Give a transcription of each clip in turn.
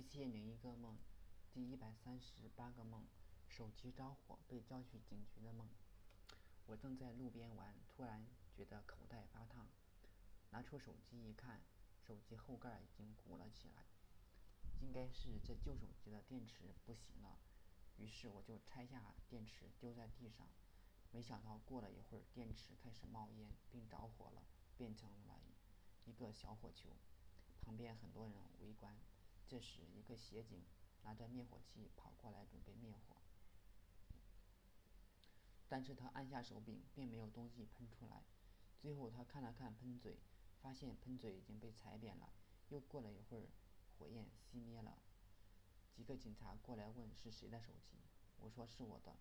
一千零一个梦，第一百三十八个梦，手机着火被叫去警局的梦。我正在路边玩，突然觉得口袋发烫，拿出手机一看，手机后盖已经鼓了起来，应该是这旧手机的电池不行了。于是我就拆下电池丢在地上，没想到过了一会儿，电池开始冒烟并着火了，变成了一个小火球。旁边很多人围观。这时，一个协警拿着灭火器跑过来准备灭火，但是他按下手柄，并没有东西喷出来。最后，他看了看喷嘴，发现喷嘴已经被踩扁了。又过了一会儿，火焰熄灭了。几个警察过来问是谁的手机，我说是我的。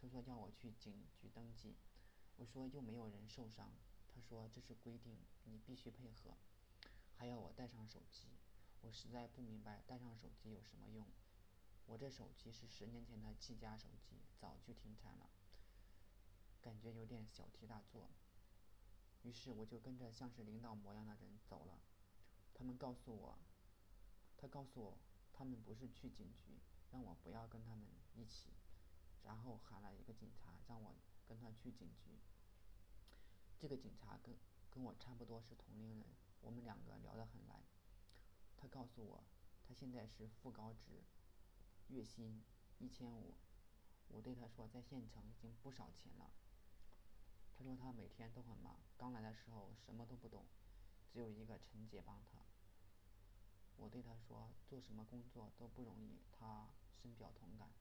他说叫我去警局登记。我说又没有人受伤。他说这是规定，你必须配合，还要我带上手机。我实在不明白带上手机有什么用。我这手机是十年前的技嘉手机，早就停产了，感觉有点小题大做。于是我就跟着像是领导模样的人走了。他们告诉我，他告诉我他们不是去警局，让我不要跟他们一起。然后喊了一个警察，让我跟他去警局。这个警察跟跟我差不多是同龄人，我们两个聊得很来。告诉我，他现在是副高职，月薪一千五。我对他说，在县城已经不少钱了。他说他每天都很忙，刚来的时候什么都不懂，只有一个陈姐帮他。我对他说，做什么工作都不容易，他深表同感。